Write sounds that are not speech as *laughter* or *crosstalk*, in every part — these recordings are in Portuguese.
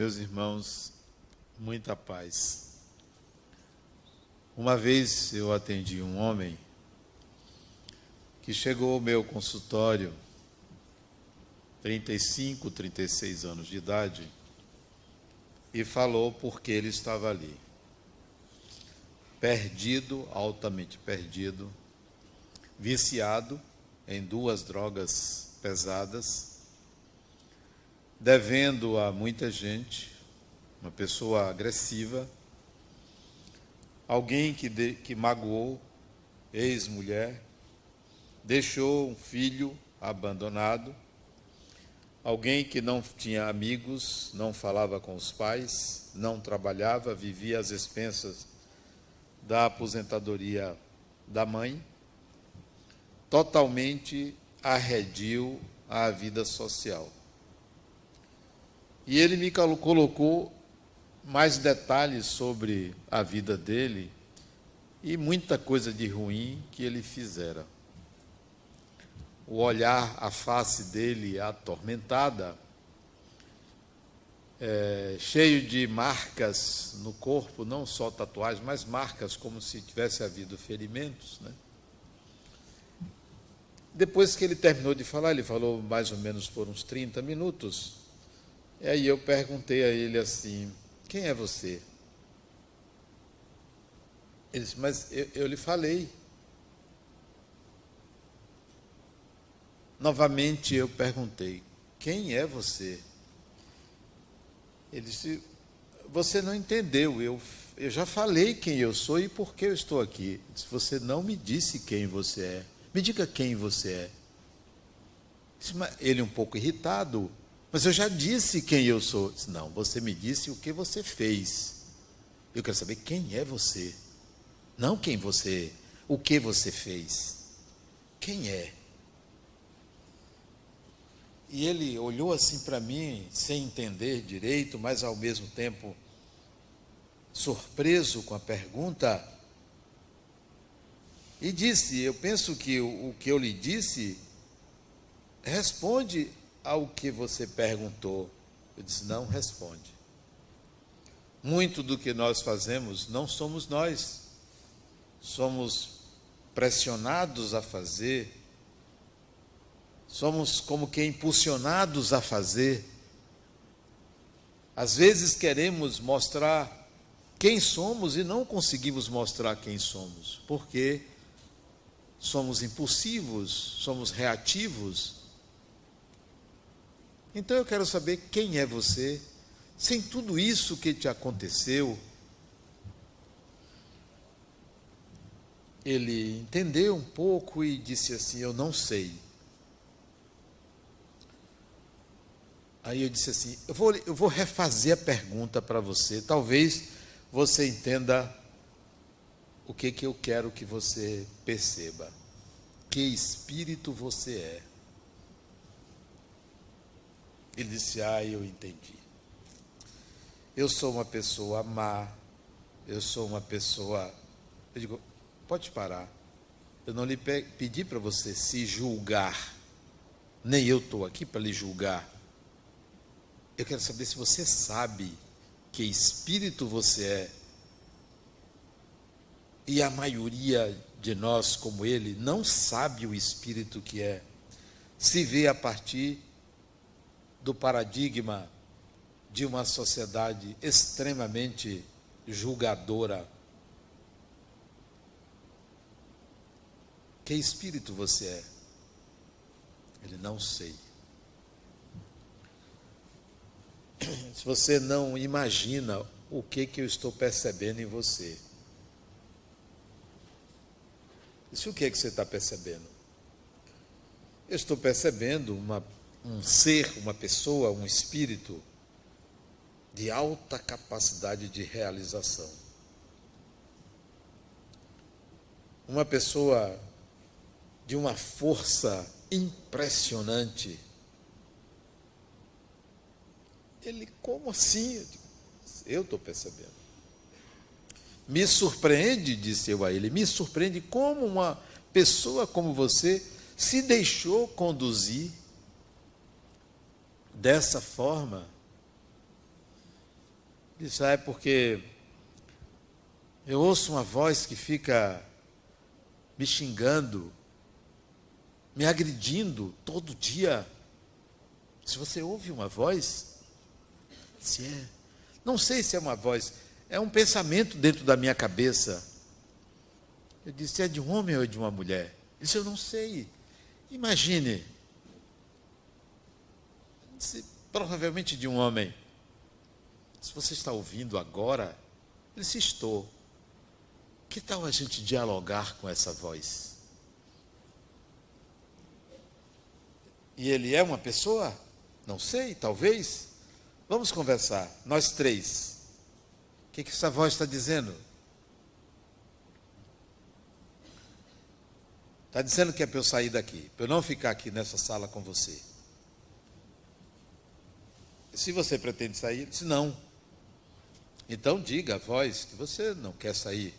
Meus irmãos, muita paz. Uma vez eu atendi um homem que chegou ao meu consultório, 35, 36 anos de idade, e falou porque ele estava ali. Perdido, altamente perdido, viciado em duas drogas pesadas, devendo a muita gente, uma pessoa agressiva, alguém que, de, que magoou, ex-mulher, deixou um filho abandonado, alguém que não tinha amigos, não falava com os pais, não trabalhava, vivia às expensas da aposentadoria da mãe, totalmente arredio à vida social. E ele me colocou mais detalhes sobre a vida dele e muita coisa de ruim que ele fizera. O olhar, a face dele atormentada, é, cheio de marcas no corpo, não só tatuagens, mas marcas como se tivesse havido ferimentos. Né? Depois que ele terminou de falar, ele falou mais ou menos por uns 30 minutos, e aí eu perguntei a ele assim: Quem é você? Ele disse: Mas eu, eu lhe falei. Novamente eu perguntei: Quem é você? Ele disse: Você não entendeu. Eu, eu já falei quem eu sou e por que eu estou aqui. Disse, você não me disse quem você é. Me diga quem você é. Ele um pouco irritado. Mas eu já disse quem eu sou. Disse, não, você me disse o que você fez. Eu quero saber quem é você. Não quem você, o que você fez. Quem é? E ele olhou assim para mim, sem entender direito, mas ao mesmo tempo surpreso com a pergunta, e disse: Eu penso que o, o que eu lhe disse responde ao que você perguntou? Eu disse: não responde. Muito do que nós fazemos não somos nós, somos pressionados a fazer, somos como que impulsionados a fazer. Às vezes queremos mostrar quem somos e não conseguimos mostrar quem somos, porque somos impulsivos, somos reativos então eu quero saber quem é você, sem tudo isso que te aconteceu. Ele entendeu um pouco e disse assim: Eu não sei. Aí eu disse assim: Eu vou, eu vou refazer a pergunta para você, talvez você entenda o que, que eu quero que você perceba. Que espírito você é. Ele disse: Ah, eu entendi. Eu sou uma pessoa má, eu sou uma pessoa. Eu digo: Pode parar. Eu não lhe pedi para você se julgar, nem eu estou aqui para lhe julgar. Eu quero saber se você sabe que espírito você é. E a maioria de nós, como ele, não sabe o espírito que é. Se vê a partir do paradigma de uma sociedade extremamente julgadora. Que espírito você é? Ele não sei. *clears throat* Se você não imagina o que que eu estou percebendo em você. Isso o que é que você está percebendo? Eu estou percebendo uma um ser, uma pessoa, um espírito de alta capacidade de realização. Uma pessoa de uma força impressionante. Ele, como assim? Eu estou percebendo. Me surpreende, disse eu a ele, me surpreende como uma pessoa como você se deixou conduzir dessa forma, Disse, ah, é porque eu ouço uma voz que fica me xingando, me agredindo todo dia. Se você ouve uma voz, se é, não sei se é uma voz, é um pensamento dentro da minha cabeça. Eu disse, é de um homem ou de uma mulher? Disse, eu não sei. Imagine, provavelmente de um homem. Se você está ouvindo agora, ele se estou. Que tal a gente dialogar com essa voz? E ele é uma pessoa? Não sei, talvez. Vamos conversar, nós três. O que, que essa voz está dizendo? Está dizendo que é para eu sair daqui, para eu não ficar aqui nessa sala com você. Se você pretende sair, ele disse não. Então diga a voz que você não quer sair.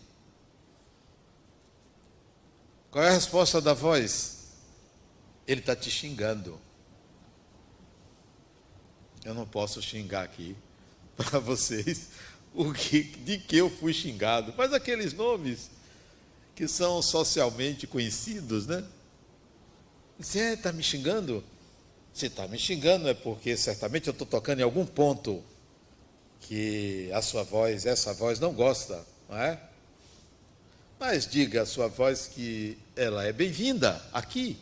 Qual é a resposta da voz? Ele está te xingando. Eu não posso xingar aqui *laughs* para vocês o que, de que eu fui xingado. Mas aqueles nomes que são socialmente conhecidos, né? Você está é, me xingando? Se está me xingando é porque certamente eu estou tocando em algum ponto que a sua voz, essa voz não gosta, não é? Mas diga a sua voz que ela é bem-vinda aqui.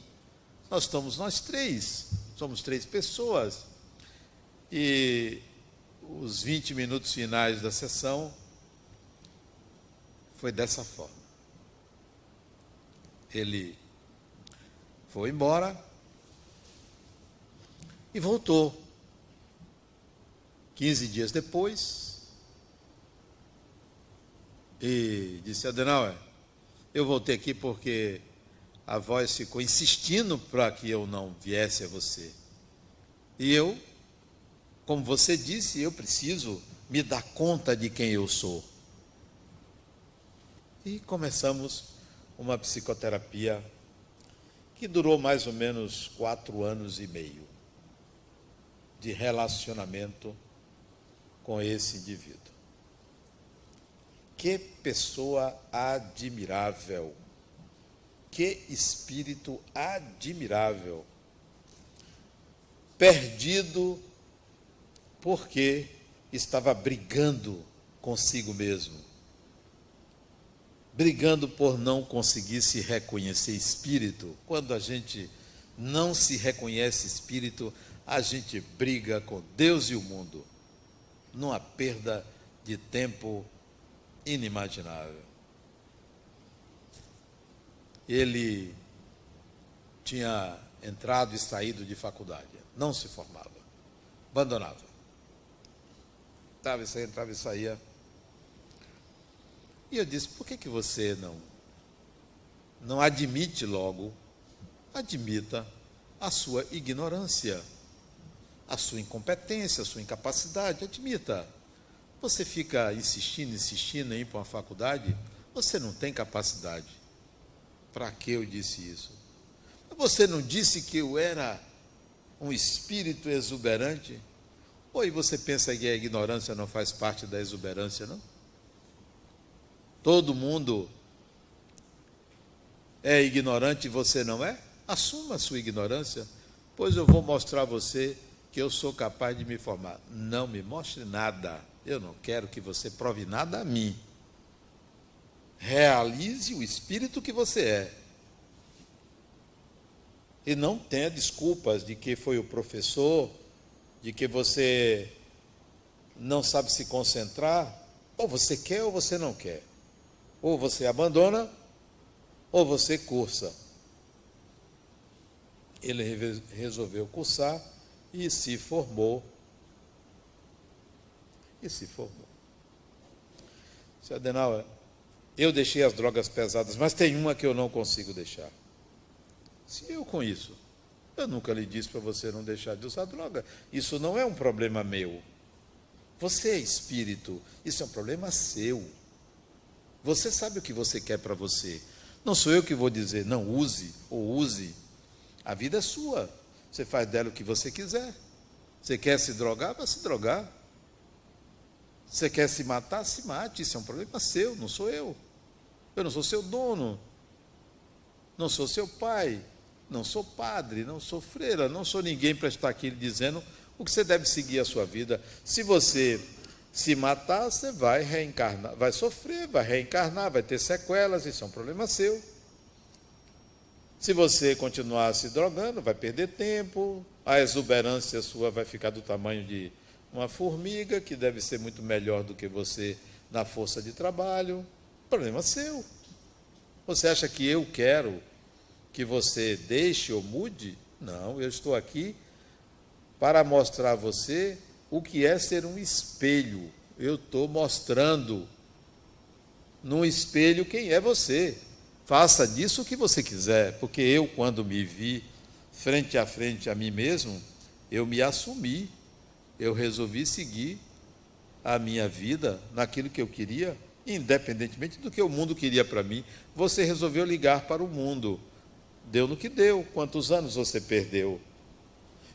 Nós estamos nós três, somos três pessoas. E os 20 minutos finais da sessão foi dessa forma. Ele foi embora e voltou. 15 dias depois, e disse: Adenauer, eu voltei aqui porque a voz ficou insistindo para que eu não viesse a você. E eu, como você disse, eu preciso me dar conta de quem eu sou. E começamos uma psicoterapia que durou mais ou menos quatro anos e meio de relacionamento com esse indivíduo. Que pessoa admirável, que espírito admirável, perdido porque estava brigando consigo mesmo, brigando por não conseguir se reconhecer espírito. Quando a gente não se reconhece espírito, a gente briga com Deus e o mundo, numa perda de tempo inimaginável. Ele tinha entrado e saído de faculdade, não se formava, abandonava. Entrava e saía, entrava e saía. E eu disse: por que, que você não, não admite logo, admita a sua ignorância? A sua incompetência, a sua incapacidade, admita. Você fica insistindo, insistindo em ir para uma faculdade, você não tem capacidade. Para que eu disse isso? Você não disse que eu era um espírito exuberante? Ou você pensa que a ignorância não faz parte da exuberância, não? Todo mundo é ignorante e você não é? Assuma a sua ignorância, pois eu vou mostrar a você que eu sou capaz de me formar. Não me mostre nada. Eu não quero que você prove nada a mim. Realize o espírito que você é. E não tenha desculpas de que foi o professor, de que você não sabe se concentrar. Ou você quer ou você não quer. Ou você abandona, ou você cursa. Ele resolveu cursar e se formou. E se formou. Seu Adenauer, eu deixei as drogas pesadas, mas tem uma que eu não consigo deixar. Se eu com isso, eu nunca lhe disse para você não deixar de usar droga. Isso não é um problema meu. Você é espírito, isso é um problema seu. Você sabe o que você quer para você. Não sou eu que vou dizer, não use ou use. A vida é sua. Você faz dela o que você quiser. Você quer se drogar? Vai se drogar. Você quer se matar? Se mate, isso é um problema seu, não sou eu. Eu não sou seu dono, não sou seu pai, não sou padre, não sou freira, não sou ninguém para estar aqui dizendo o que você deve seguir a sua vida. Se você se matar, você vai reencarnar, vai sofrer, vai reencarnar, vai ter sequelas, isso é um problema seu. Se você continuar se drogando, vai perder tempo, a exuberância sua vai ficar do tamanho de uma formiga, que deve ser muito melhor do que você na força de trabalho. Problema seu. Você acha que eu quero que você deixe ou mude? Não, eu estou aqui para mostrar a você o que é ser um espelho. Eu estou mostrando num espelho quem é você. Faça disso o que você quiser, porque eu, quando me vi frente a frente a mim mesmo, eu me assumi, eu resolvi seguir a minha vida naquilo que eu queria, independentemente do que o mundo queria para mim. Você resolveu ligar para o mundo. Deu no que deu. Quantos anos você perdeu?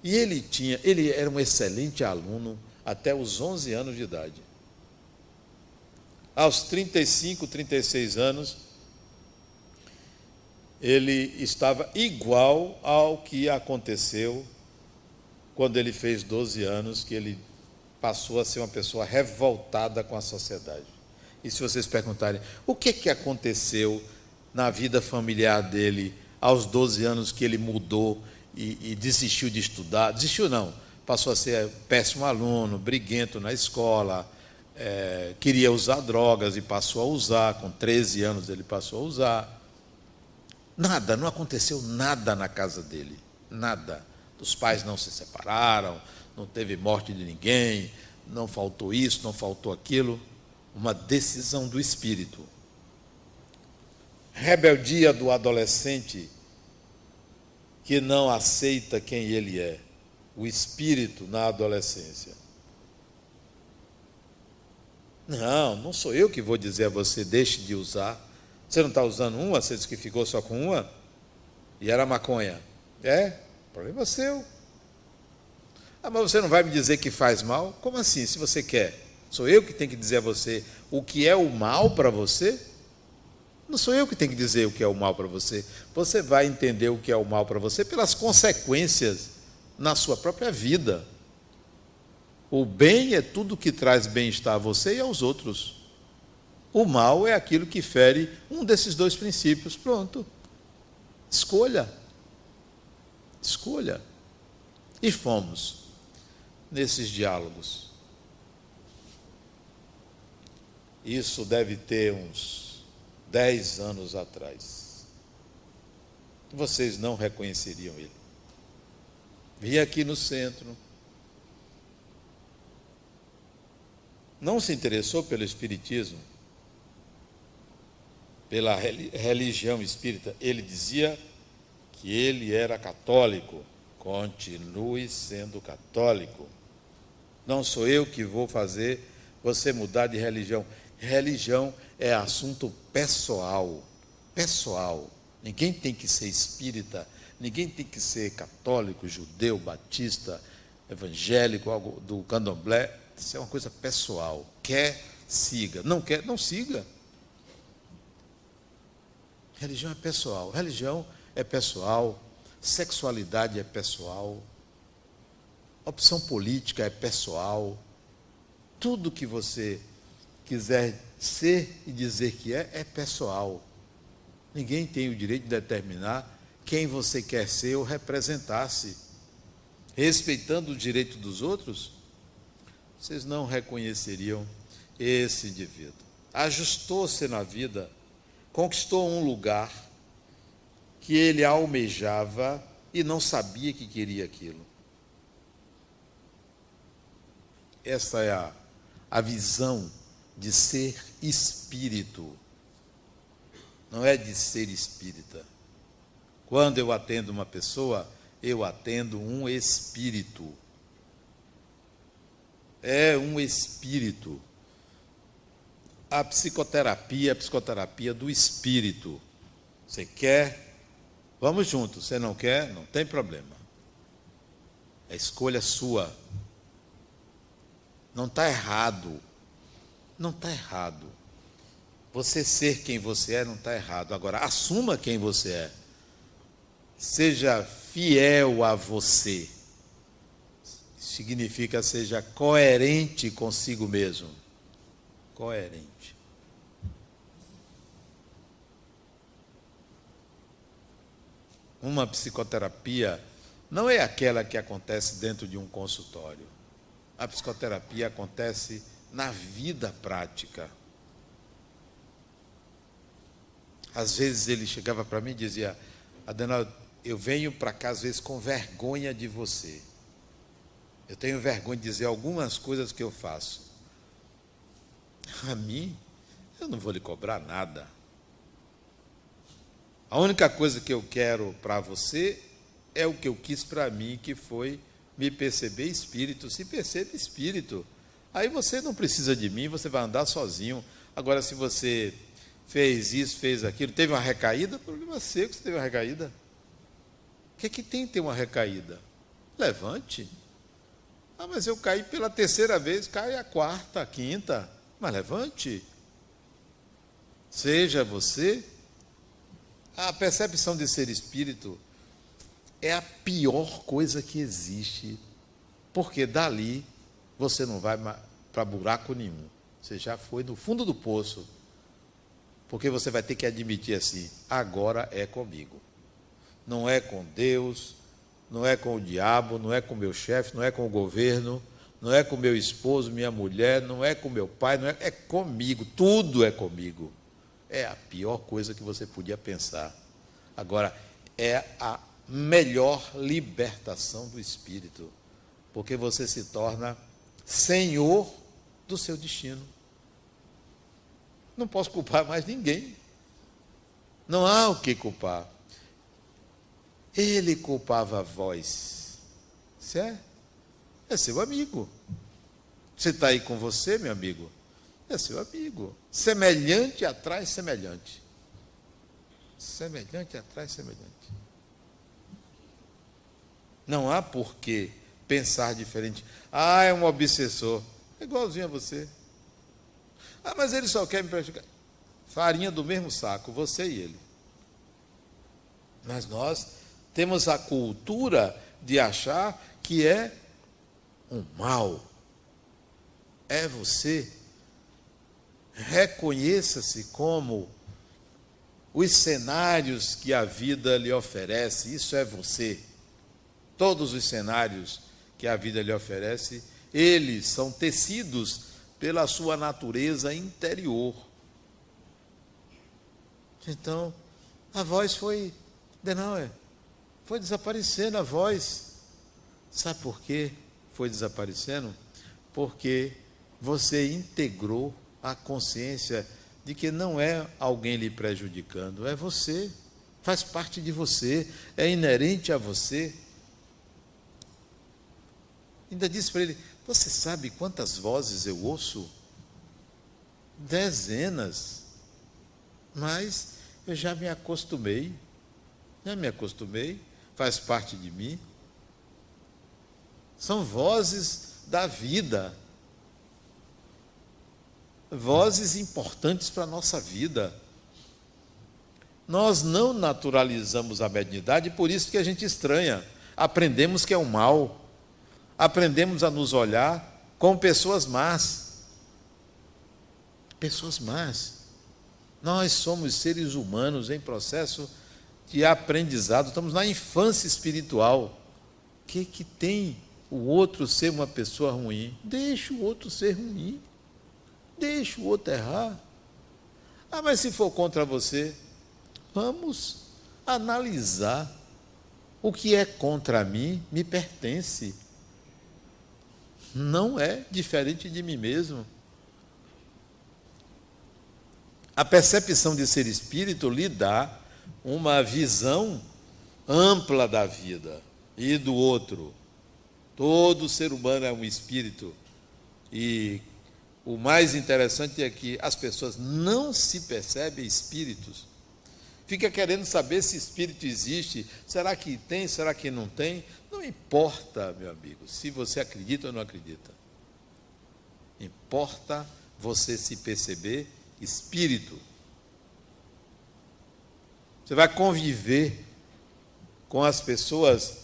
E ele tinha, ele era um excelente aluno até os 11 anos de idade. Aos 35, 36 anos, ele estava igual ao que aconteceu quando ele fez 12 anos, que ele passou a ser uma pessoa revoltada com a sociedade. E se vocês perguntarem, o que, que aconteceu na vida familiar dele aos 12 anos que ele mudou e, e desistiu de estudar. Desistiu não, passou a ser péssimo aluno, briguento na escola, é, queria usar drogas e passou a usar, com 13 anos ele passou a usar. Nada, não aconteceu nada na casa dele, nada. Os pais não se separaram, não teve morte de ninguém, não faltou isso, não faltou aquilo. Uma decisão do espírito. Rebeldia do adolescente que não aceita quem ele é, o espírito na adolescência. Não, não sou eu que vou dizer a você, deixe de usar. Você não está usando uma, você disse que ficou só com uma? E era maconha. É, problema seu. Ah, mas você não vai me dizer que faz mal? Como assim, se você quer? Sou eu que tenho que dizer a você o que é o mal para você? Não sou eu que tenho que dizer o que é o mal para você. Você vai entender o que é o mal para você pelas consequências na sua própria vida. O bem é tudo que traz bem-estar a você e aos outros. O mal é aquilo que fere um desses dois princípios. Pronto. Escolha. Escolha. E fomos nesses diálogos. Isso deve ter uns dez anos atrás. Vocês não reconheceriam ele. Vim aqui no centro. Não se interessou pelo Espiritismo, pela religião espírita. Ele dizia que ele era católico. Continue sendo católico. Não sou eu que vou fazer você mudar de religião. Religião é assunto pessoal. Pessoal. Ninguém tem que ser espírita, ninguém tem que ser católico, judeu, batista, evangélico, algo do candomblé. Isso é uma coisa pessoal. Quer, siga. Não quer, não siga. Religião é pessoal. Religião é pessoal. Sexualidade é pessoal. Opção política é pessoal. Tudo que você quiser ser e dizer que é, é pessoal. Ninguém tem o direito de determinar quem você quer ser ou representar-se. Respeitando o direito dos outros, vocês não reconheceriam esse indivíduo. Ajustou-se na vida, conquistou um lugar que ele almejava e não sabia que queria aquilo. Essa é a, a visão de ser espírito, não é de ser espírita. Quando eu atendo uma pessoa, eu atendo um espírito. É um espírito. A psicoterapia é a psicoterapia do espírito. Você quer? Vamos juntos. Você não quer? Não tem problema. É escolha sua. Não está errado não está errado. Você ser quem você é não está errado. Agora, assuma quem você é. Seja fiel a você. Significa seja coerente consigo mesmo. Coerente. Uma psicoterapia não é aquela que acontece dentro de um consultório. A psicoterapia acontece na vida prática. Às vezes ele chegava para mim e dizia: Adenal, eu venho para cá às vezes com vergonha de você. Eu tenho vergonha de dizer algumas coisas que eu faço. A mim, eu não vou lhe cobrar nada. A única coisa que eu quero para você é o que eu quis para mim, que foi me perceber espírito. Se percebe espírito. Aí você não precisa de mim, você vai andar sozinho. Agora, se você fez isso, fez aquilo, teve uma recaída, problema seu que você teve uma recaída. O que é que tem ter uma recaída? Levante. Ah, mas eu caí pela terceira vez, cai a quarta, a quinta. Mas levante. Seja você. A percepção de ser espírito é a pior coisa que existe. Porque dali você não vai para buraco nenhum. Você já foi no fundo do poço. Porque você vai ter que admitir assim: agora é comigo. Não é com Deus, não é com o diabo, não é com meu chefe, não é com o governo, não é com meu esposo, minha mulher, não é com meu pai, não é, é comigo. Tudo é comigo. É a pior coisa que você podia pensar. Agora, é a melhor libertação do espírito, porque você se torna senhor do seu destino. Não posso culpar mais ninguém. Não há o que culpar. Ele culpava a voz. Você é? É seu amigo. Você está aí com você, meu amigo? É seu amigo. Semelhante atrai semelhante. Semelhante atrai semelhante. Não há por que pensar diferente. Ah, é um obsessor. É igualzinho a você. Ah, mas ele só quer me prejudicar. Farinha do mesmo saco, você e ele. Mas nós temos a cultura de achar que é um mal. É você. Reconheça-se como os cenários que a vida lhe oferece. Isso é você. Todos os cenários que a vida lhe oferece, eles são tecidos pela sua natureza interior. Então, a voz foi, é, foi desaparecendo a voz. Sabe por quê? Foi desaparecendo? Porque você integrou a consciência de que não é alguém lhe prejudicando, é você, faz parte de você, é inerente a você. Ainda disse para ele: Você sabe quantas vozes eu ouço? Dezenas. Mas eu já me acostumei. Já me acostumei, faz parte de mim. São vozes da vida. Vozes importantes para a nossa vida. Nós não naturalizamos a mediunidade, por isso que a gente estranha. Aprendemos que é o mal aprendemos a nos olhar como pessoas más. Pessoas más. Nós somos seres humanos em processo de aprendizado, estamos na infância espiritual. O que, que tem o outro ser uma pessoa ruim? Deixa o outro ser ruim. Deixa o outro errar. Ah, mas se for contra você, vamos analisar. O que é contra mim me pertence não é diferente de mim mesmo. A percepção de ser espírito lhe dá uma visão ampla da vida e do outro. Todo ser humano é um espírito. E o mais interessante é que as pessoas não se percebem espíritos. Fica querendo saber se espírito existe. Será que tem? Será que não tem? Não importa, meu amigo, se você acredita ou não acredita. Importa você se perceber espírito. Você vai conviver com as pessoas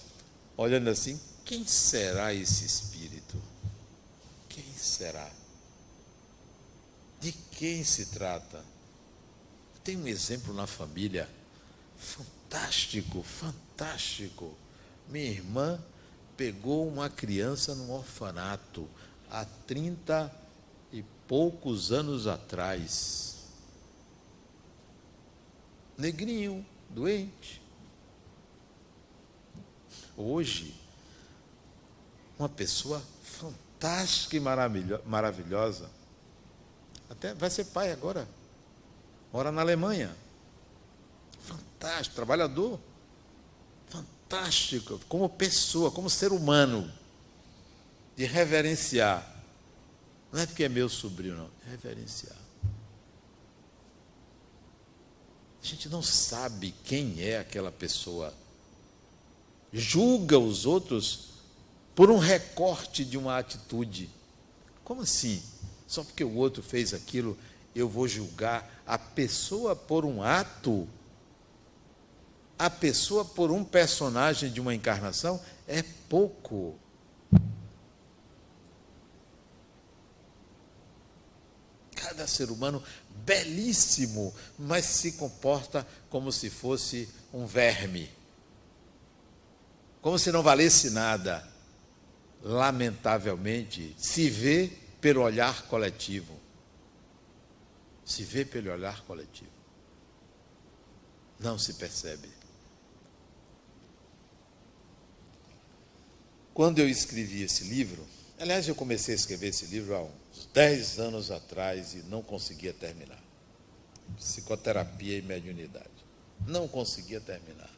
olhando assim: quem será esse espírito? Quem será? Quem se trata? Tem um exemplo na família fantástico, fantástico. Minha irmã pegou uma criança num orfanato há 30 e poucos anos atrás. Negrinho, doente. Hoje, uma pessoa fantástica e maravilhosa. Até vai ser pai agora. Mora na Alemanha. Fantástico, trabalhador fantástico como pessoa, como ser humano, de reverenciar. Não é porque é meu sobrinho, não, reverenciar. A gente não sabe quem é aquela pessoa. Julga os outros por um recorte de uma atitude. Como assim? Só porque o outro fez aquilo, eu vou julgar a pessoa por um ato? a pessoa por um personagem de uma encarnação é pouco. Cada ser humano belíssimo, mas se comporta como se fosse um verme. Como se não valesse nada. Lamentavelmente, se vê pelo olhar coletivo. Se vê pelo olhar coletivo. Não se percebe. Quando eu escrevi esse livro, aliás, eu comecei a escrever esse livro há uns 10 anos atrás e não conseguia terminar. Psicoterapia e mediunidade. Não conseguia terminar.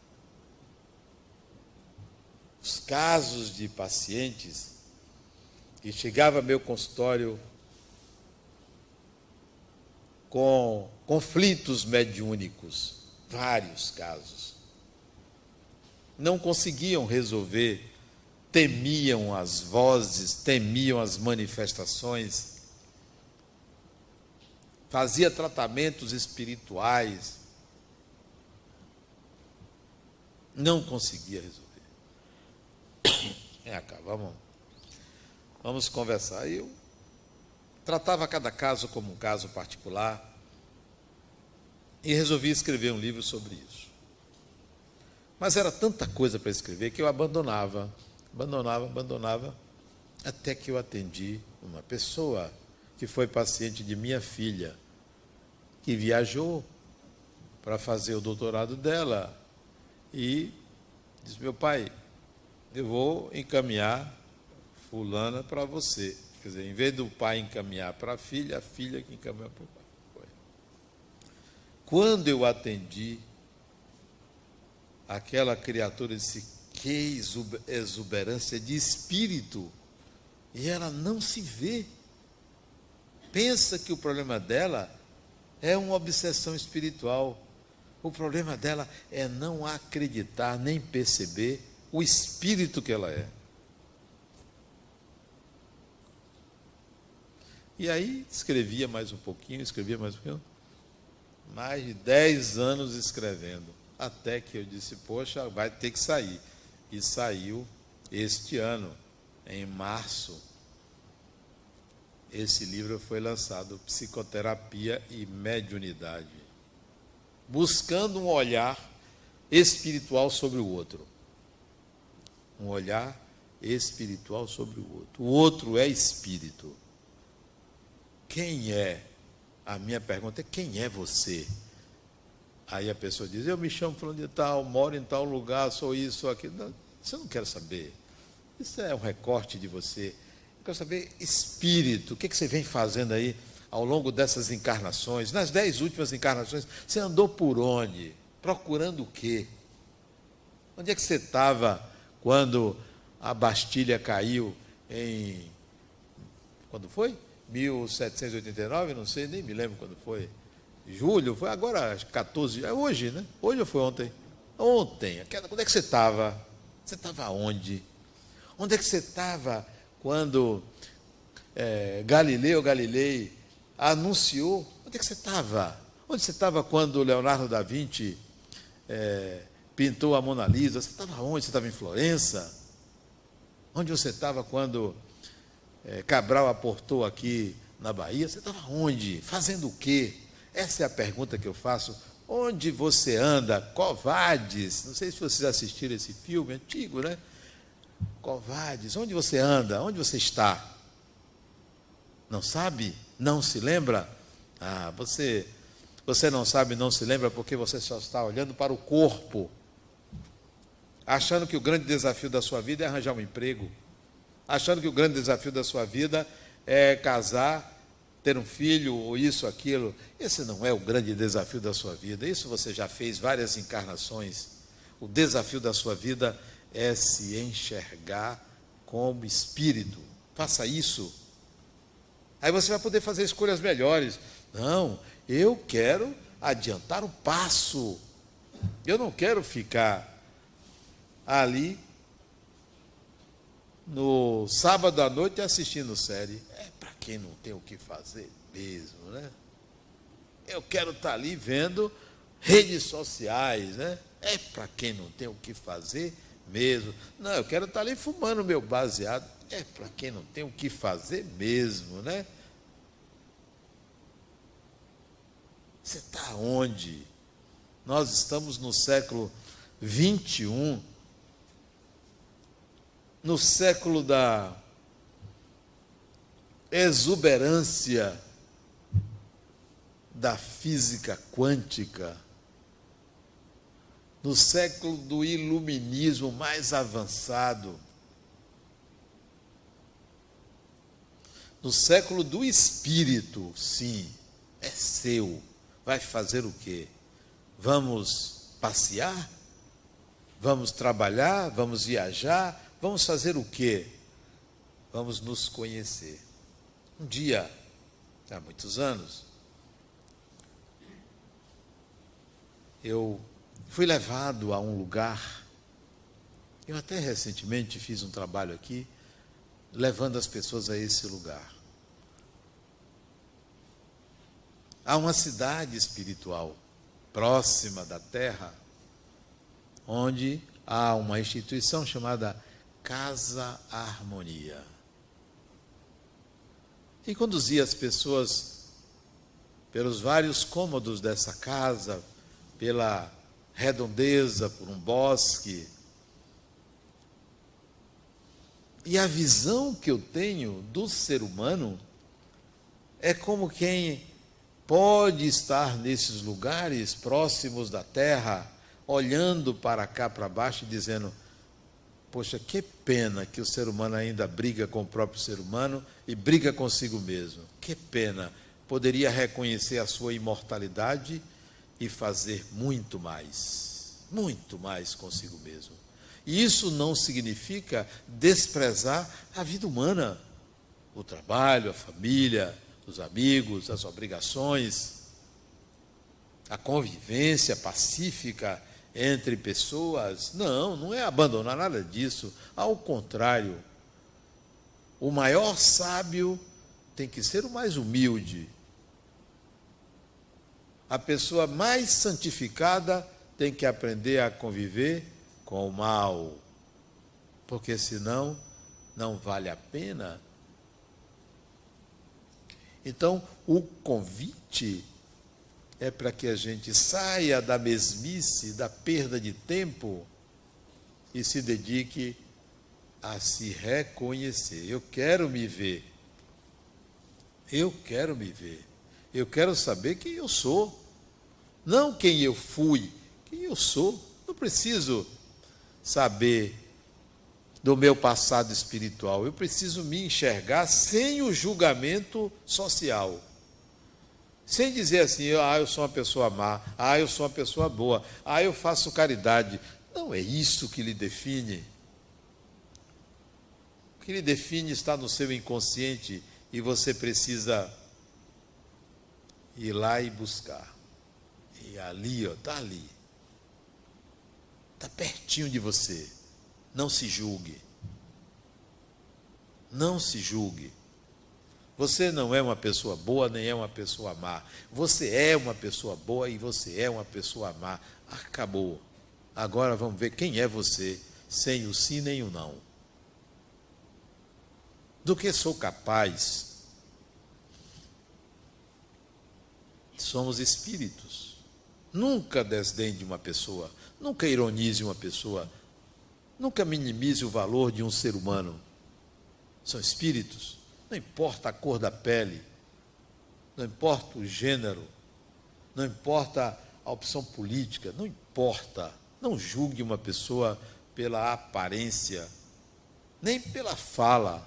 Os casos de pacientes que chegavam ao meu consultório com conflitos mediúnicos, vários casos. Não conseguiam resolver temiam as vozes, temiam as manifestações, fazia tratamentos espirituais, não conseguia resolver. *coughs* É, cá, vamos, vamos conversar. Eu tratava cada caso como um caso particular e resolvi escrever um livro sobre isso. Mas era tanta coisa para escrever que eu abandonava abandonava, abandonava, até que eu atendi uma pessoa que foi paciente de minha filha, que viajou para fazer o doutorado dela e disse: Meu pai, eu vou encaminhar Fulana para você. Quer dizer, em vez do pai encaminhar para a filha, a filha que encaminhou para o pai. Quando eu atendi, aquela criatura disse: que exuberância de espírito. E ela não se vê. Pensa que o problema dela é uma obsessão espiritual. O problema dela é não acreditar nem perceber o espírito que ela é. E aí escrevia mais um pouquinho, escrevia mais um pouquinho. Mais de dez anos escrevendo. Até que eu disse, poxa, vai ter que sair e saiu este ano, em março. Esse livro foi lançado, Psicoterapia e Mediunidade, buscando um olhar espiritual sobre o outro. Um olhar espiritual sobre o outro. O outro é espírito. Quem é? A minha pergunta é: quem é você? Aí a pessoa diz: Eu me chamo falando de tal, moro em tal lugar, sou isso, sou aquilo. Não, isso eu não quero saber. Isso é um recorte de você. Eu quero saber espírito. O que, que você vem fazendo aí ao longo dessas encarnações? Nas dez últimas encarnações, você andou por onde? Procurando o quê? Onde é que você estava quando a Bastilha caiu em. Quando foi? 1789, não sei, nem me lembro quando foi julho, foi agora 14, é hoje, né? Hoje ou foi ontem? Ontem. Quando é que você estava? Você estava onde? Onde é que você estava quando é, Galileu Galilei anunciou. Onde é que você estava? Onde você estava quando Leonardo da Vinci é, pintou a Mona Lisa? Você estava onde? Você estava em Florença? Onde você estava quando é, Cabral aportou aqui na Bahia? Você estava onde? Fazendo o quê? Essa é a pergunta que eu faço. Onde você anda? Covades. Não sei se vocês assistiram esse filme antigo, né? Covades. Onde você anda? Onde você está? Não sabe? Não se lembra? Ah, você você não sabe, não se lembra porque você só está olhando para o corpo, achando que o grande desafio da sua vida é arranjar um emprego, achando que o grande desafio da sua vida é casar, ter um filho ou isso, aquilo. Esse não é o grande desafio da sua vida. Isso você já fez várias encarnações. O desafio da sua vida é se enxergar como espírito. Faça isso. Aí você vai poder fazer escolhas melhores. Não, eu quero adiantar o passo. Eu não quero ficar ali no sábado à noite assistindo série. É para quem não tem o que fazer mesmo, né? Eu quero estar tá ali vendo redes sociais, né? É para quem não tem o que fazer mesmo. Não, eu quero estar tá ali fumando meu baseado. É para quem não tem o que fazer mesmo, né? Você está onde? Nós estamos no século 21, no século da exuberância da física quântica, no século do iluminismo mais avançado, no século do espírito, sim, é seu vai fazer o quê? Vamos passear? Vamos trabalhar? Vamos viajar? Vamos fazer o quê? Vamos nos conhecer. Um dia, há muitos anos, eu fui levado a um lugar. Eu até recentemente fiz um trabalho aqui, levando as pessoas a esse lugar. Há uma cidade espiritual próxima da terra, onde há uma instituição chamada Casa Harmonia. E conduzia as pessoas pelos vários cômodos dessa casa, pela redondeza, por um bosque. E a visão que eu tenho do ser humano é como quem pode estar nesses lugares próximos da terra, olhando para cá, para baixo e dizendo: Poxa, que pena que o ser humano ainda briga com o próprio ser humano e briga consigo mesmo. Que pena. Poderia reconhecer a sua imortalidade e fazer muito mais, muito mais consigo mesmo. E isso não significa desprezar a vida humana, o trabalho, a família, os amigos, as obrigações, a convivência pacífica entre pessoas. Não, não é abandonar nada disso. Ao contrário, o maior sábio tem que ser o mais humilde. A pessoa mais santificada tem que aprender a conviver com o mal, porque senão não vale a pena então, o convite é para que a gente saia da mesmice, da perda de tempo e se dedique a se reconhecer. Eu quero me ver. Eu quero me ver. Eu quero saber quem eu sou. Não quem eu fui, quem eu sou. Não preciso saber do meu passado espiritual. Eu preciso me enxergar sem o julgamento social. Sem dizer assim, ah, eu sou uma pessoa má, ah, eu sou uma pessoa boa, ah, eu faço caridade. Não é isso que lhe define. O que lhe define está no seu inconsciente e você precisa ir lá e buscar. E ali, ó, está ali. Está pertinho de você. Não se julgue. Não se julgue. Você não é uma pessoa boa, nem é uma pessoa má. Você é uma pessoa boa e você é uma pessoa má. Acabou. Agora vamos ver quem é você, sem o sim nem o não. Do que sou capaz, somos espíritos. Nunca desdém de uma pessoa, nunca ironize uma pessoa, nunca minimize o valor de um ser humano. São espíritos. Não importa a cor da pele, não importa o gênero, não importa a opção política, não importa. Não julgue uma pessoa pela aparência, nem pela fala,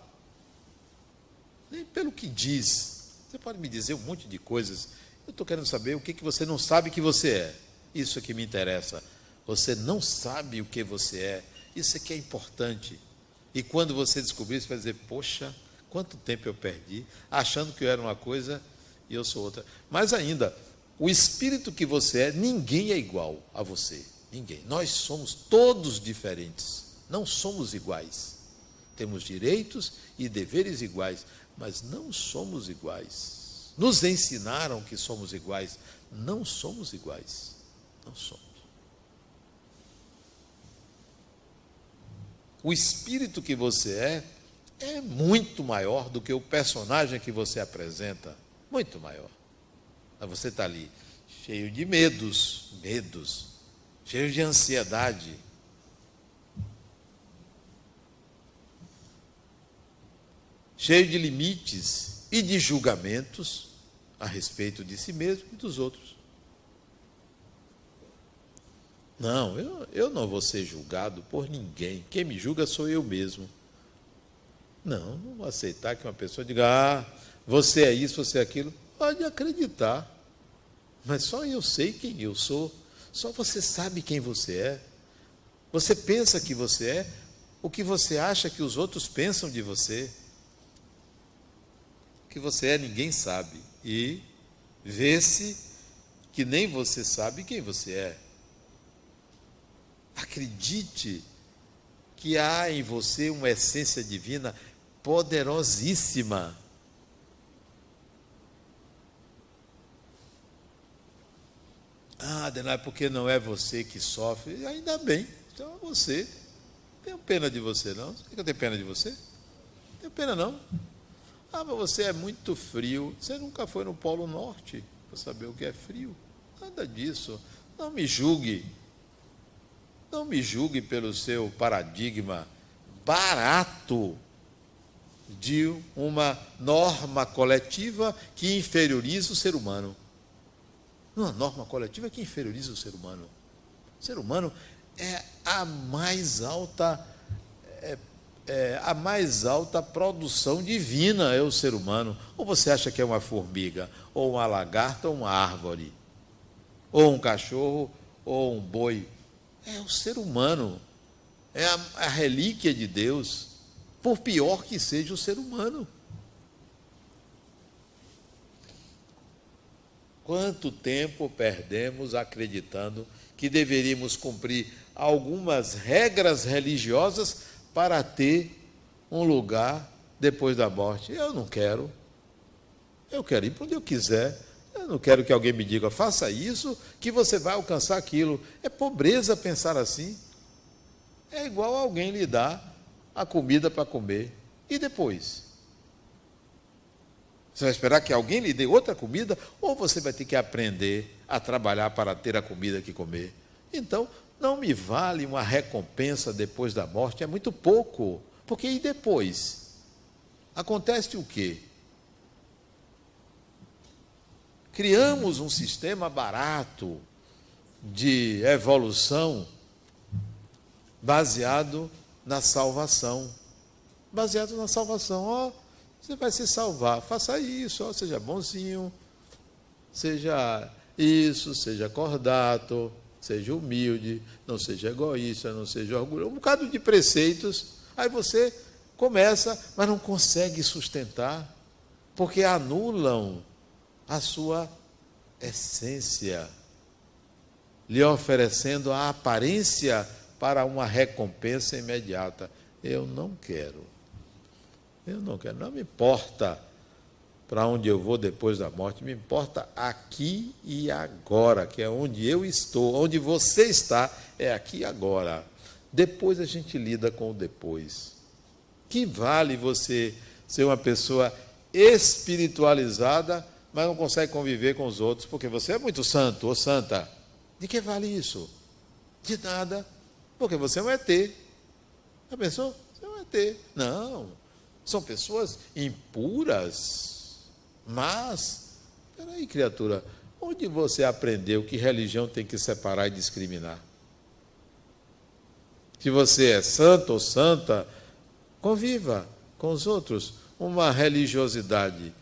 nem pelo que diz. Você pode me dizer um monte de coisas. Eu estou querendo saber o que, que você não sabe que você é. Isso é que me interessa. Você não sabe o que você é. Isso é que é importante. E quando você descobrir, você vai dizer: Poxa, Quanto tempo eu perdi achando que eu era uma coisa e eu sou outra. Mas ainda, o espírito que você é, ninguém é igual a você. Ninguém. Nós somos todos diferentes. Não somos iguais. Temos direitos e deveres iguais, mas não somos iguais. Nos ensinaram que somos iguais. Não somos iguais. Não somos. O espírito que você é é muito maior do que o personagem que você apresenta. Muito maior. Mas você está ali, cheio de medos, medos, cheio de ansiedade. Cheio de limites e de julgamentos a respeito de si mesmo e dos outros. Não, eu, eu não vou ser julgado por ninguém. Quem me julga sou eu mesmo. Não, não vou aceitar que uma pessoa diga, ah, você é isso, você é aquilo. Pode acreditar. Mas só eu sei quem eu sou. Só você sabe quem você é. Você pensa que você é o que você acha que os outros pensam de você. O que você é, ninguém sabe. E vê-se que nem você sabe quem você é. Acredite que há em você uma essência divina poderosíssima. Ah, Adenai, porque não é você que sofre? Ainda bem, então é você. Tenho pena de você, não? Quer que eu tenho pena de você? Não tenho pena, não. Ah, mas você é muito frio. Você nunca foi no Polo Norte para saber o que é frio. Nada disso. Não me julgue. Não me julgue pelo seu paradigma barato de uma norma coletiva que inferioriza o ser humano. Uma norma coletiva que inferioriza o ser humano. O ser humano é a mais alta é, é, a mais alta produção divina é o ser humano. Ou você acha que é uma formiga, ou uma lagarta, ou uma árvore, ou um cachorro, ou um boi? É o ser humano. É a, a relíquia de Deus por pior que seja o ser humano. Quanto tempo perdemos acreditando que deveríamos cumprir algumas regras religiosas para ter um lugar depois da morte? Eu não quero. Eu quero ir para onde eu quiser. Eu não quero que alguém me diga, faça isso, que você vai alcançar aquilo. É pobreza pensar assim. É igual alguém lhe dar a comida para comer. E depois? Você vai esperar que alguém lhe dê outra comida ou você vai ter que aprender a trabalhar para ter a comida que comer? Então, não me vale uma recompensa depois da morte, é muito pouco. Porque e depois? Acontece o quê? Criamos um sistema barato de evolução baseado na salvação. Baseado na salvação. Ó, oh, você vai se salvar. Faça isso, ó, seja bonzinho, seja isso, seja cordato, seja humilde, não seja egoísta, não seja orgulhoso. Um bocado de preceitos. Aí você começa, mas não consegue sustentar, porque anulam a sua essência, lhe oferecendo a aparência para uma recompensa imediata. Eu não quero. Eu não quero. Não me importa para onde eu vou depois da morte, me importa aqui e agora, que é onde eu estou, onde você está, é aqui e agora. Depois a gente lida com o depois. Que vale você ser uma pessoa espiritualizada, mas não consegue conviver com os outros, porque você é muito santo ou santa. De que vale isso? De nada, porque você é um ET. Já pensou? Você é um ET. Não, são pessoas impuras mas, peraí, criatura, onde você aprendeu que religião tem que separar e discriminar? Se você é santo ou santa, conviva com os outros. Uma religiosidade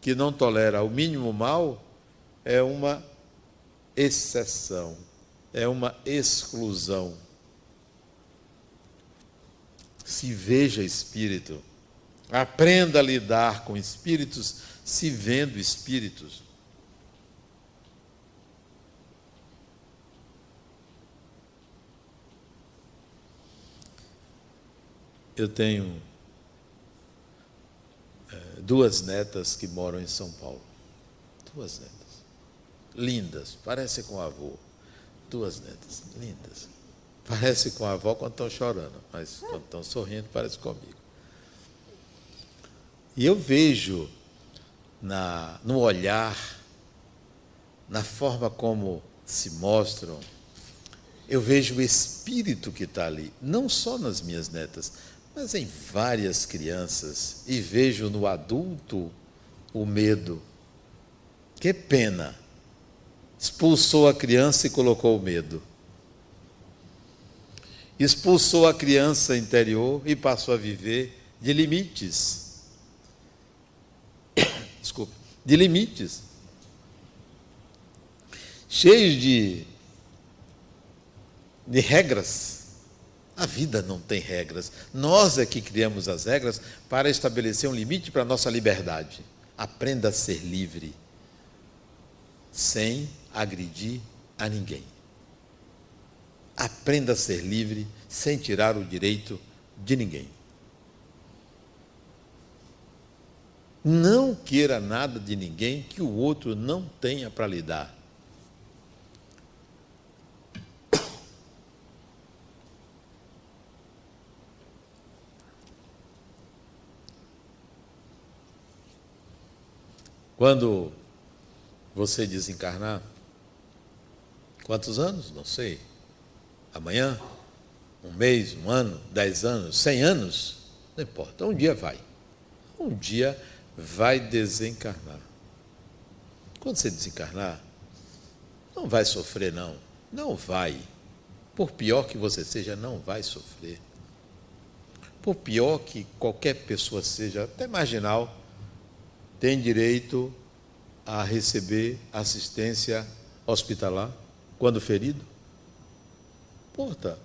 que não tolera o mínimo mal é uma exceção, é uma exclusão. Se veja espírito, aprenda a lidar com espíritos se vendo espíritos. Eu tenho é, duas netas que moram em São Paulo. Duas netas. Lindas, parecem com a avô. Duas netas, lindas. Parece com a avó quando estão chorando, mas quando estão sorrindo, parece comigo. E eu vejo na, no olhar, na forma como se mostram, eu vejo o espírito que está ali, não só nas minhas netas, mas em várias crianças, e vejo no adulto o medo. Que pena! Expulsou a criança e colocou o medo. Expulsou a criança interior e passou a viver de limites *coughs* desculpe, de limites, cheios de, de regras. A vida não tem regras. Nós é que criamos as regras para estabelecer um limite para a nossa liberdade. Aprenda a ser livre, sem agredir a ninguém. Aprenda a ser livre, sem tirar o direito de ninguém. Não queira nada de ninguém que o outro não tenha para lhe dar. Quando você desencarnar, quantos anos? Não sei. Amanhã? Um mês, um ano, dez anos, cem anos? Não importa. Um dia vai. Um dia vai desencarnar. Quando você desencarnar, não vai sofrer, não. Não vai. Por pior que você seja, não vai sofrer. Por pior que qualquer pessoa seja, até marginal, tem direito a receber assistência hospitalar quando ferido? Porta.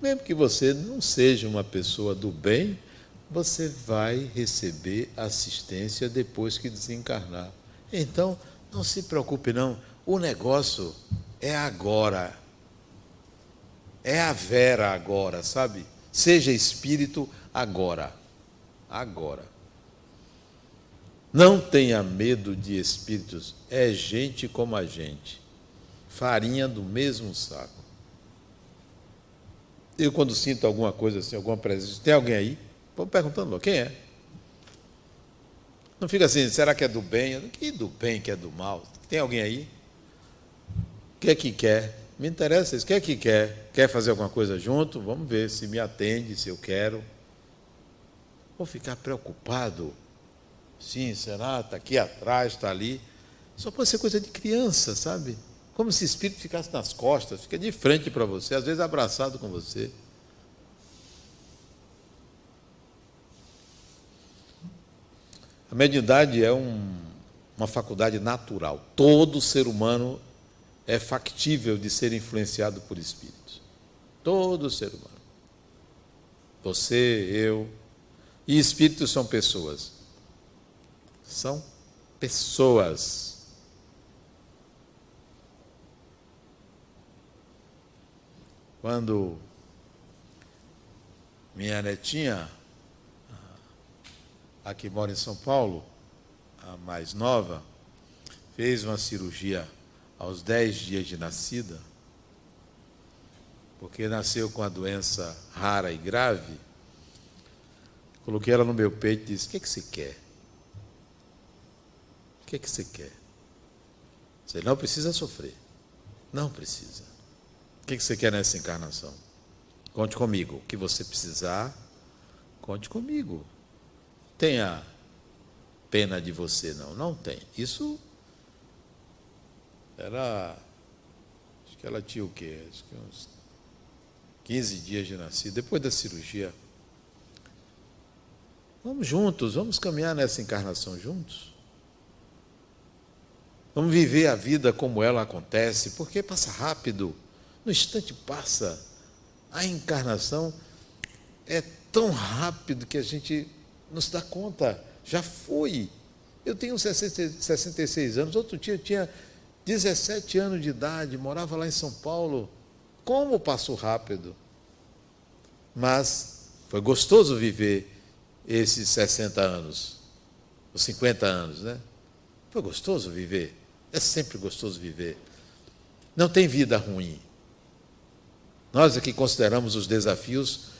Mesmo que você não seja uma pessoa do bem, você vai receber assistência depois que desencarnar. Então, não se preocupe não, o negócio é agora. É a vera agora, sabe? Seja espírito agora. Agora. Não tenha medo de espíritos, é gente como a gente. Farinha do mesmo saco. Eu quando sinto alguma coisa assim, alguma presença, tem alguém aí? Vou perguntando, quem é? Não fica assim, será que é do bem? Que do bem, que é do mal? Tem alguém aí? O que é que quer? Me interessa isso. O que é que quer? Quer fazer alguma coisa junto? Vamos ver se me atende, se eu quero. Vou ficar preocupado. Sim, será? Está aqui atrás, está ali. Só pode ser coisa de criança, sabe? Como se o espírito ficasse nas costas, fica de frente para você, às vezes abraçado com você. A mediunidade é um, uma faculdade natural. Todo ser humano é factível de ser influenciado por espíritos. Todo ser humano. Você, eu. E espíritos são pessoas. São pessoas. Quando minha netinha a que mora em São Paulo, a mais nova, fez uma cirurgia aos 10 dias de nascida, porque nasceu com a doença rara e grave. Coloquei ela no meu peito e disse: O que, é que você quer? O que, é que você quer? Você não precisa sofrer. Não precisa. Que você quer nessa encarnação? Conte comigo. O que você precisar, conte comigo. Tenha pena de você, não. Não tem. Isso era. Acho que ela tinha o quê? Acho que uns 15 dias de nascido, depois da cirurgia. Vamos juntos, vamos caminhar nessa encarnação juntos. Vamos viver a vida como ela acontece, porque passa rápido, no instante passa. A encarnação é tão rápido que a gente não se dá conta. Já foi. Eu tenho 66 anos, outro dia eu tinha 17 anos de idade, morava lá em São Paulo. Como passou rápido. Mas foi gostoso viver esses 60 anos, os 50 anos, né? Foi gostoso viver. É sempre gostoso viver. Não tem vida ruim. Nós aqui consideramos os desafios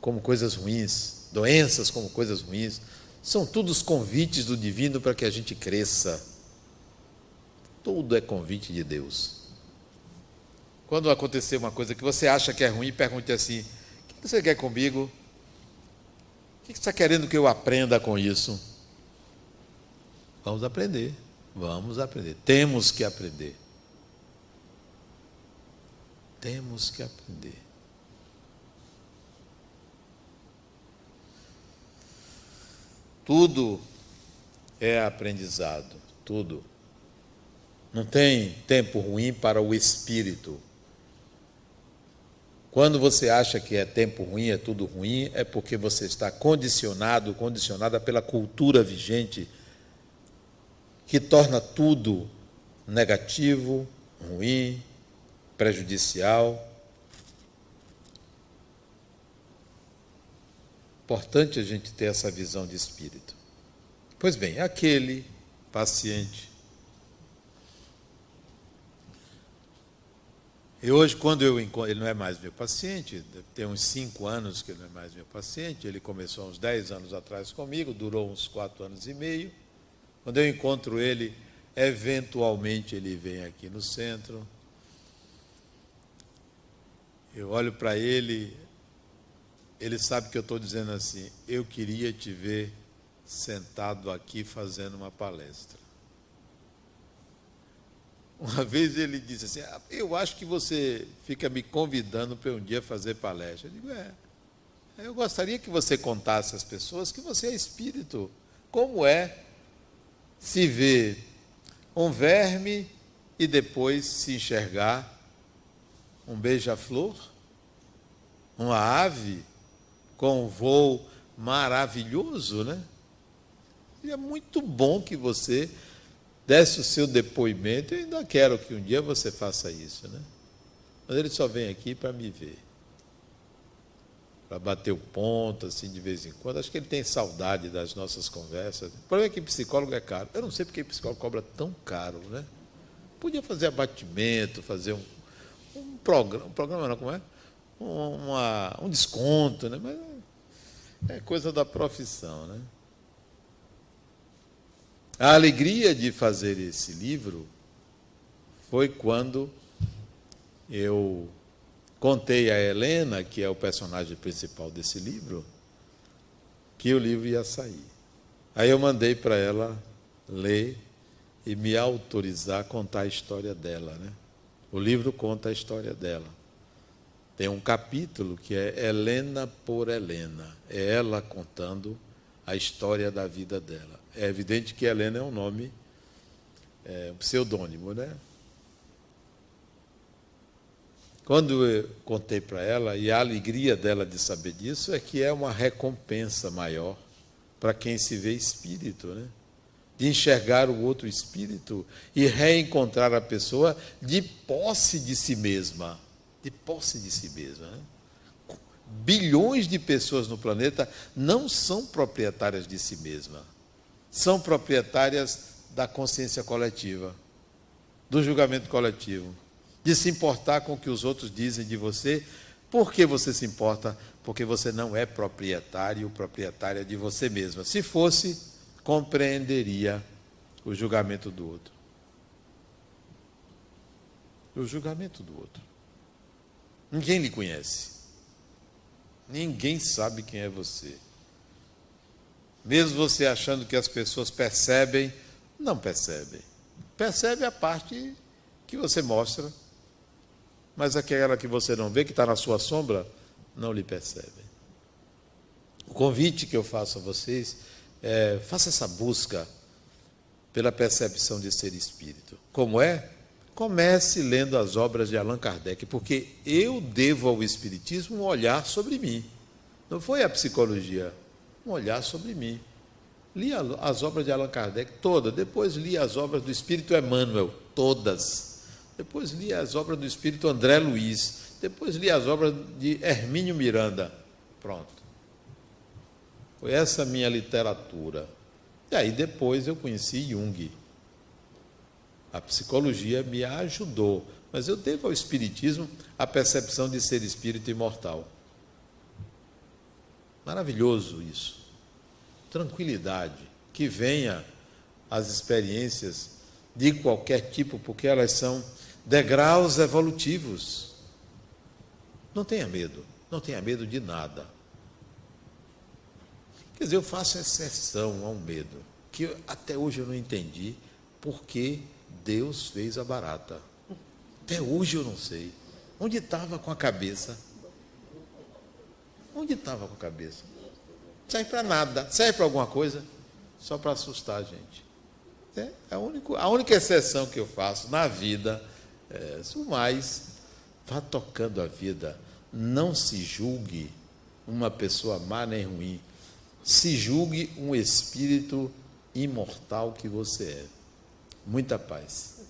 como coisas ruins, doenças como coisas ruins. São todos convites do divino para que a gente cresça. Tudo é convite de Deus. Quando acontecer uma coisa que você acha que é ruim, pergunte assim: o que você quer comigo? O que você está querendo que eu aprenda com isso? Vamos aprender. Vamos aprender. Temos que aprender. Temos que aprender. Tudo é aprendizado, tudo. Não tem tempo ruim para o espírito. Quando você acha que é tempo ruim, é tudo ruim, é porque você está condicionado, condicionada pela cultura vigente, que torna tudo negativo, ruim, prejudicial. Importante a gente ter essa visão de espírito. Pois bem, aquele paciente. E hoje, quando eu encontro, ele não é mais meu paciente, tem uns cinco anos que ele não é mais meu paciente, ele começou uns dez anos atrás comigo, durou uns quatro anos e meio. Quando eu encontro ele, eventualmente ele vem aqui no centro. Eu olho para ele, ele sabe que eu estou dizendo assim: eu queria te ver sentado aqui fazendo uma palestra. Uma *laughs* vez ele disse assim: ah, Eu acho que você fica me convidando para um dia fazer palestra. Eu digo: É. Eu gostaria que você contasse às pessoas que você é espírito. Como é se ver um verme e depois se enxergar um beija-flor, uma ave com um voo maravilhoso, né? E é muito bom que você desse o seu depoimento. Eu ainda quero que um dia você faça isso, né? Mas ele só vem aqui para me ver. Para bater o ponto, assim, de vez em quando. Acho que ele tem saudade das nossas conversas. O problema é que psicólogo é caro. Eu não sei porque psicólogo cobra tão caro, né? Podia fazer abatimento, fazer um, programa, um programa não, como é? uma, um desconto, né? mas é coisa da profissão. Né? A alegria de fazer esse livro foi quando eu contei a Helena, que é o personagem principal desse livro, que o livro ia sair. Aí eu mandei para ela ler e me autorizar a contar a história dela. Né? O livro conta a história dela. Tem um capítulo que é Helena por Helena. É ela contando a história da vida dela. É evidente que Helena é um nome, é, um pseudônimo, né? Quando eu contei para ela, e a alegria dela de saber disso é que é uma recompensa maior para quem se vê espírito, né? De enxergar o outro espírito e reencontrar a pessoa de posse de si mesma de posse de si mesma. Né? bilhões de pessoas no planeta não são proprietárias de si mesma. São proprietárias da consciência coletiva, do julgamento coletivo, de se importar com o que os outros dizem de você. Por que você se importa? Porque você não é proprietário, proprietária de você mesma. Se fosse, compreenderia o julgamento do outro. O julgamento do outro. Ninguém lhe conhece. Ninguém sabe quem é você. Mesmo você achando que as pessoas percebem, não percebem. Percebe a parte que você mostra, mas aquela que você não vê, que está na sua sombra, não lhe percebem. O convite que eu faço a vocês é: faça essa busca pela percepção de ser espírito. Como é? Comece lendo as obras de Allan Kardec, porque eu devo ao Espiritismo um olhar sobre mim. Não foi a psicologia, um olhar sobre mim. Li as obras de Allan Kardec todas, depois li as obras do Espírito Emmanuel, todas. Depois li as obras do Espírito André Luiz, depois li as obras de Hermínio Miranda. Pronto. Foi essa minha literatura. E aí depois eu conheci Jung. A psicologia me ajudou, mas eu devo ao Espiritismo a percepção de ser espírito imortal. Maravilhoso isso. Tranquilidade. Que venha as experiências de qualquer tipo, porque elas são degraus evolutivos. Não tenha medo, não tenha medo de nada. Quer dizer, eu faço exceção ao medo, que até hoje eu não entendi por que Deus fez a barata. Até hoje eu não sei. Onde estava com a cabeça? Onde estava com a cabeça? Serve para nada. Serve para alguma coisa? Só para assustar a gente. É a única, a única exceção que eu faço na vida é o mais. Vá tocando a vida. Não se julgue uma pessoa má nem ruim. Se julgue um espírito imortal que você é. Muita paz.